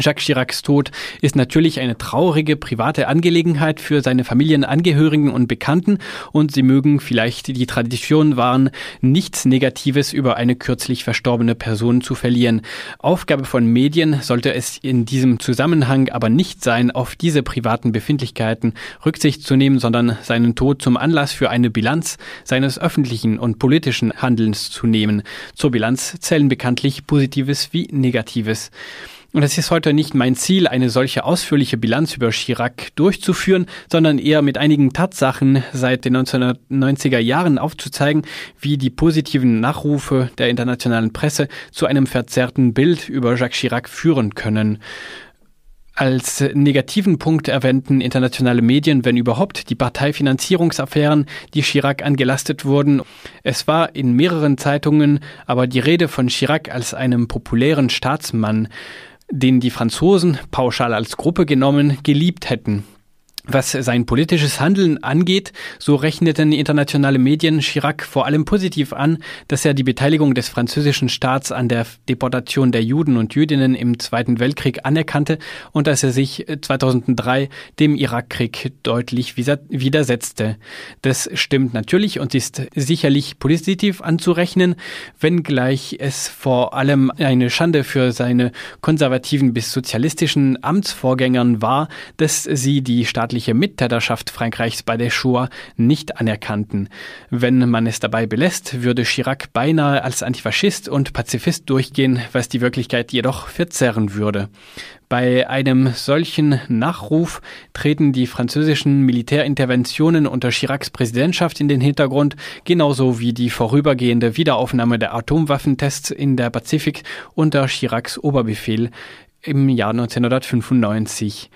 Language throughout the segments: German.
Jacques Chiracs Tod ist natürlich eine traurige private Angelegenheit für seine Familienangehörigen und Bekannten und sie mögen vielleicht die Tradition wahren, nichts Negatives über eine kürzlich verstorbene Person zu verlieren. Aufgabe von Medien sollte es in diesem Zusammenhang aber nicht sein, auf diese privaten Befindlichkeiten Rücksicht zu nehmen, sondern seinen Tod zum Anlass für eine Bilanz seines öffentlichen und politischen Handelns zu nehmen. Zur Bilanz zählen bekanntlich Positives wie Negatives. Und es ist heute nicht mein Ziel, eine solche ausführliche Bilanz über Chirac durchzuführen, sondern eher mit einigen Tatsachen seit den 1990er Jahren aufzuzeigen, wie die positiven Nachrufe der internationalen Presse zu einem verzerrten Bild über Jacques Chirac führen können. Als negativen Punkt erwähnten internationale Medien, wenn überhaupt, die Parteifinanzierungsaffären, die Chirac angelastet wurden. Es war in mehreren Zeitungen aber die Rede von Chirac als einem populären Staatsmann den die Franzosen pauschal als Gruppe genommen geliebt hätten. Was sein politisches Handeln angeht, so rechneten internationale Medien Chirac vor allem positiv an, dass er die Beteiligung des französischen Staats an der Deportation der Juden und Jüdinnen im Zweiten Weltkrieg anerkannte und dass er sich 2003 dem Irakkrieg deutlich widersetzte. Das stimmt natürlich und ist sicherlich positiv anzurechnen, wenngleich es vor allem eine Schande für seine konservativen bis sozialistischen Amtsvorgängern war, dass sie die Staat staatliche Mittäterschaft Frankreichs bei der Shoah nicht anerkannten. Wenn man es dabei belässt, würde Chirac beinahe als Antifaschist und Pazifist durchgehen, was die Wirklichkeit jedoch verzerren würde. Bei einem solchen Nachruf treten die französischen Militärinterventionen unter Chiracs Präsidentschaft in den Hintergrund, genauso wie die vorübergehende Wiederaufnahme der Atomwaffentests in der Pazifik unter Chiracs Oberbefehl im Jahr 1995.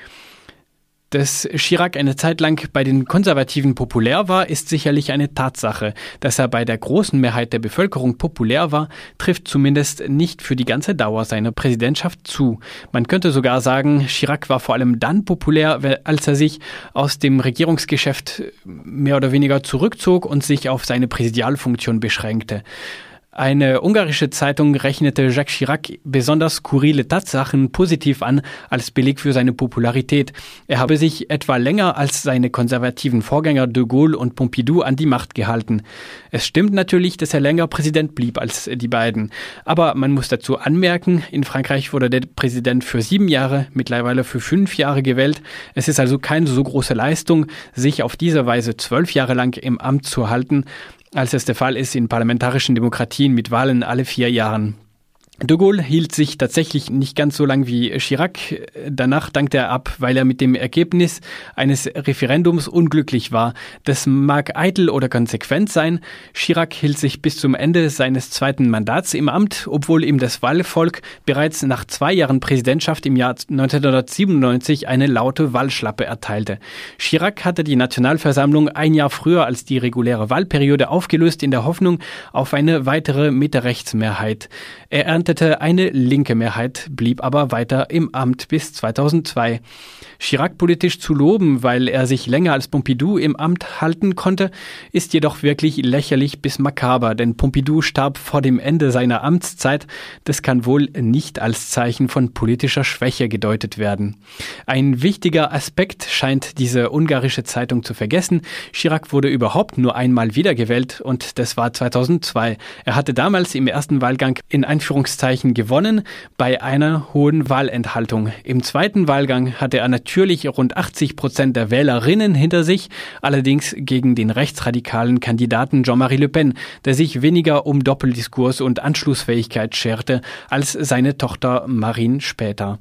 Dass Chirac eine Zeit lang bei den Konservativen populär war, ist sicherlich eine Tatsache. Dass er bei der großen Mehrheit der Bevölkerung populär war, trifft zumindest nicht für die ganze Dauer seiner Präsidentschaft zu. Man könnte sogar sagen, Chirac war vor allem dann populär, als er sich aus dem Regierungsgeschäft mehr oder weniger zurückzog und sich auf seine Präsidialfunktion beschränkte. Eine ungarische Zeitung rechnete Jacques Chirac besonders skurrile Tatsachen positiv an als Beleg für seine Popularität. Er habe sich etwa länger als seine konservativen Vorgänger de Gaulle und Pompidou an die Macht gehalten. Es stimmt natürlich, dass er länger Präsident blieb als die beiden. Aber man muss dazu anmerken, in Frankreich wurde der Präsident für sieben Jahre, mittlerweile für fünf Jahre gewählt. Es ist also keine so große Leistung, sich auf diese Weise zwölf Jahre lang im Amt zu halten als es der Fall ist in parlamentarischen Demokratien mit Wahlen alle vier Jahren. De Gaulle hielt sich tatsächlich nicht ganz so lang wie Chirac. Danach dankte er ab, weil er mit dem Ergebnis eines Referendums unglücklich war. Das mag eitel oder konsequent sein. Chirac hielt sich bis zum Ende seines zweiten Mandats im Amt, obwohl ihm das Wahlvolk bereits nach zwei Jahren Präsidentschaft im Jahr 1997 eine laute Wahlschlappe erteilte. Chirac hatte die Nationalversammlung ein Jahr früher als die reguläre Wahlperiode aufgelöst in der Hoffnung auf eine weitere Mitte-Rechts-Mehrheit. Er erntete eine linke Mehrheit, blieb aber weiter im Amt bis 2002. Chirac politisch zu loben, weil er sich länger als Pompidou im Amt halten konnte, ist jedoch wirklich lächerlich bis makaber, denn Pompidou starb vor dem Ende seiner Amtszeit. Das kann wohl nicht als Zeichen von politischer Schwäche gedeutet werden. Ein wichtiger Aspekt scheint diese ungarische Zeitung zu vergessen. Chirac wurde überhaupt nur einmal wiedergewählt und das war 2002. Er hatte damals im ersten Wahlgang in Anführungszeichen gewonnen bei einer hohen Wahlenthaltung. Im zweiten Wahlgang hatte er natürlich rund 80 Prozent der Wählerinnen hinter sich, allerdings gegen den rechtsradikalen Kandidaten Jean-Marie Le Pen, der sich weniger um Doppeldiskurs und Anschlussfähigkeit scherte als seine Tochter Marine später.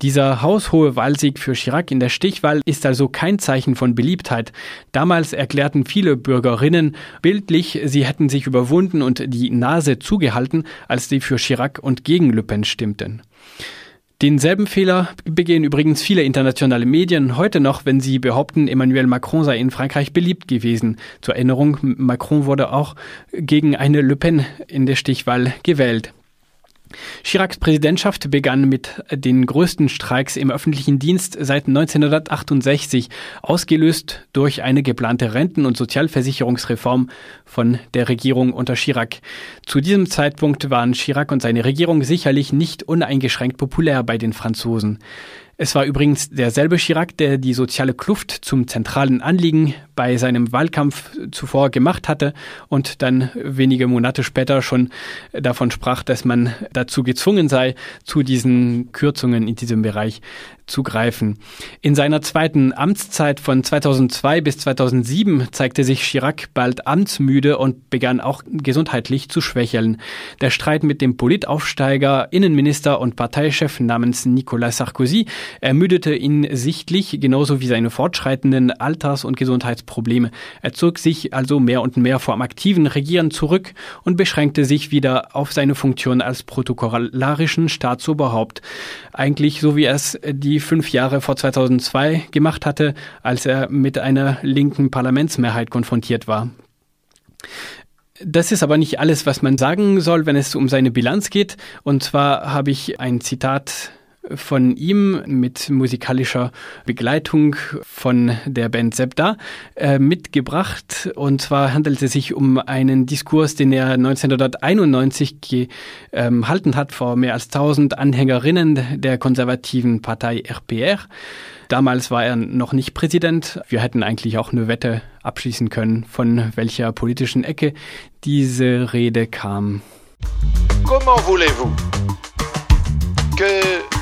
Dieser haushohe Wahlsieg für Chirac in der Stichwahl ist also kein Zeichen von Beliebtheit. Damals erklärten viele Bürgerinnen bildlich, sie hätten sich überwunden und die Nase zugehalten, als sie für Chirac und gegen Le Pen stimmten. Denselben Fehler begehen übrigens viele internationale Medien heute noch, wenn sie behaupten, Emmanuel Macron sei in Frankreich beliebt gewesen. Zur Erinnerung, Macron wurde auch gegen eine Le Pen in der Stichwahl gewählt. Chiracs Präsidentschaft begann mit den größten Streiks im öffentlichen Dienst seit 1968, ausgelöst durch eine geplante Renten- und Sozialversicherungsreform von der Regierung unter Chirac. Zu diesem Zeitpunkt waren Chirac und seine Regierung sicherlich nicht uneingeschränkt populär bei den Franzosen. Es war übrigens derselbe Chirac, der die soziale Kluft zum zentralen Anliegen bei seinem Wahlkampf zuvor gemacht hatte und dann wenige Monate später schon davon sprach, dass man dazu gezwungen sei, zu diesen Kürzungen in diesem Bereich zu greifen. In seiner zweiten Amtszeit von 2002 bis 2007 zeigte sich Chirac bald amtsmüde und begann auch gesundheitlich zu schwächeln. Der Streit mit dem Politaufsteiger, Innenminister und Parteichef namens Nicolas Sarkozy ermüdete ihn sichtlich, genauso wie seine fortschreitenden Alters- und Gesundheitsprobleme. Er zog sich also mehr und mehr vom aktiven Regieren zurück und beschränkte sich wieder auf seine Funktion als protokollarischen Staatsoberhaupt. Eigentlich so wie es die fünf Jahre vor 2002 gemacht hatte, als er mit einer linken Parlamentsmehrheit konfrontiert war. Das ist aber nicht alles, was man sagen soll, wenn es um seine Bilanz geht. Und zwar habe ich ein Zitat von ihm mit musikalischer Begleitung von der Band Septa äh, mitgebracht. Und zwar handelt es sich um einen Diskurs, den er 1991 gehalten ähm, hat vor mehr als 1000 Anhängerinnen der konservativen Partei RPR. Damals war er noch nicht Präsident. Wir hätten eigentlich auch eine Wette abschließen können, von welcher politischen Ecke diese Rede kam. Comment voulez-vous que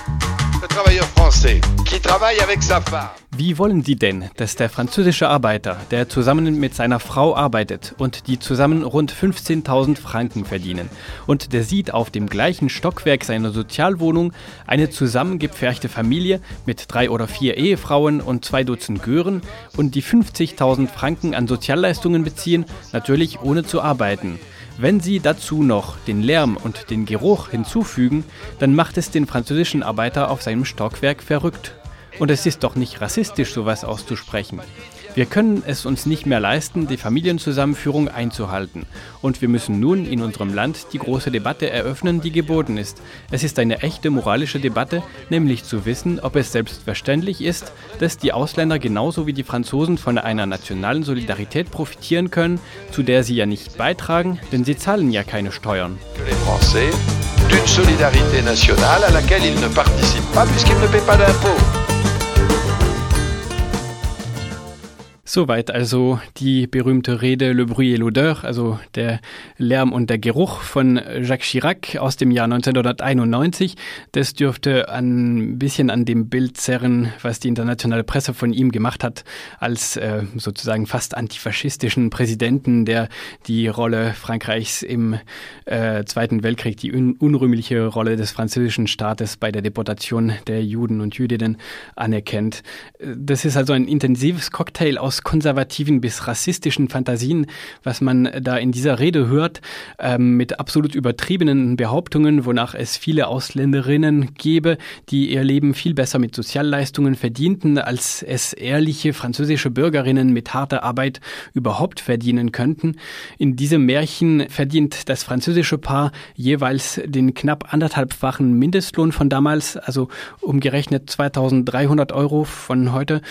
wie wollen Sie denn, dass der französische Arbeiter, der zusammen mit seiner Frau arbeitet und die zusammen rund 15.000 Franken verdienen, und der sieht auf dem gleichen Stockwerk seiner Sozialwohnung eine zusammengepferchte Familie mit drei oder vier Ehefrauen und zwei Dutzend Gören und die 50.000 Franken an Sozialleistungen beziehen, natürlich ohne zu arbeiten. Wenn Sie dazu noch den Lärm und den Geruch hinzufügen, dann macht es den französischen Arbeiter auf seinem Stockwerk verrückt. Und es ist doch nicht rassistisch, sowas auszusprechen. Wir können es uns nicht mehr leisten, die Familienzusammenführung einzuhalten. Und wir müssen nun in unserem Land die große Debatte eröffnen, die geboten ist. Es ist eine echte moralische Debatte, nämlich zu wissen, ob es selbstverständlich ist, dass die Ausländer genauso wie die Franzosen von einer nationalen Solidarität profitieren können, zu der sie ja nicht beitragen, denn sie zahlen ja keine Steuern. d'une solidarité nationale à laquelle ils ne participent pas puisqu'ils ne paient pas d'impôts. Soweit also die berühmte Rede Le Bruit et l'Odeur, also der Lärm und der Geruch von Jacques Chirac aus dem Jahr 1991. Das dürfte ein bisschen an dem Bild zerren, was die internationale Presse von ihm gemacht hat, als äh, sozusagen fast antifaschistischen Präsidenten, der die Rolle Frankreichs im äh, Zweiten Weltkrieg, die un unrühmliche Rolle des französischen Staates bei der Deportation der Juden und Jüdinnen anerkennt. Das ist also ein intensives Cocktail aus konservativen bis rassistischen Fantasien, was man da in dieser Rede hört, ähm, mit absolut übertriebenen Behauptungen, wonach es viele Ausländerinnen gäbe, die ihr Leben viel besser mit Sozialleistungen verdienten, als es ehrliche französische Bürgerinnen mit harter Arbeit überhaupt verdienen könnten. In diesem Märchen verdient das französische Paar jeweils den knapp anderthalbfachen Mindestlohn von damals, also umgerechnet 2300 Euro von heute.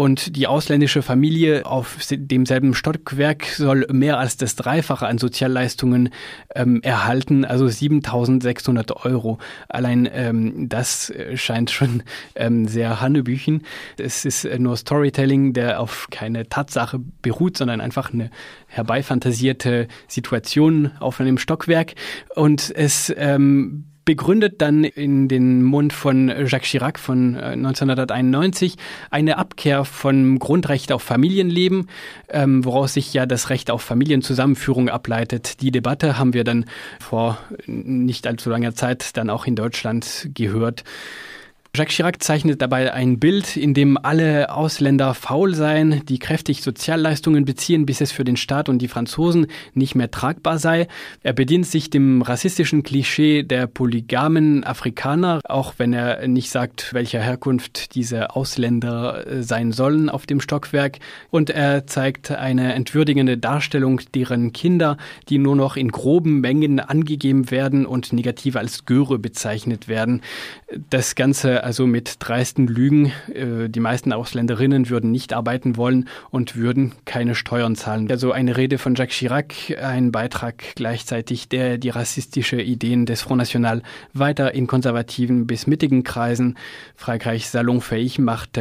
Und die ausländische Familie auf demselben Stockwerk soll mehr als das Dreifache an Sozialleistungen ähm, erhalten, also 7600 Euro. Allein ähm, das scheint schon ähm, sehr Hannebüchen. Es ist nur Storytelling, der auf keine Tatsache beruht, sondern einfach eine herbeifantasierte Situation auf einem Stockwerk. Und es ähm, begründet dann in den Mund von Jacques Chirac von 1991 äh, eine Abkehr vom Grundrecht auf Familienleben, ähm, woraus sich ja das Recht auf Familienzusammenführung ableitet. Die Debatte haben wir dann vor nicht allzu langer Zeit dann auch in Deutschland gehört. Jacques Chirac zeichnet dabei ein Bild, in dem alle Ausländer faul seien, die kräftig Sozialleistungen beziehen, bis es für den Staat und die Franzosen nicht mehr tragbar sei. Er bedient sich dem rassistischen Klischee der polygamen Afrikaner, auch wenn er nicht sagt, welcher Herkunft diese Ausländer äh, sein sollen auf dem Stockwerk. Und er zeigt eine entwürdigende Darstellung deren Kinder, die nur noch in groben Mengen angegeben werden und negativ als Göre bezeichnet werden. Das Ganze also mit dreisten Lügen. Äh, die meisten Ausländerinnen würden nicht arbeiten wollen und würden keine Steuern zahlen. Also eine Rede von Jacques Chirac, ein Beitrag gleichzeitig, der die rassistische Ideen des Front National weiter in konservativen bis mittigen Kreisen Frankreich salonfähig machte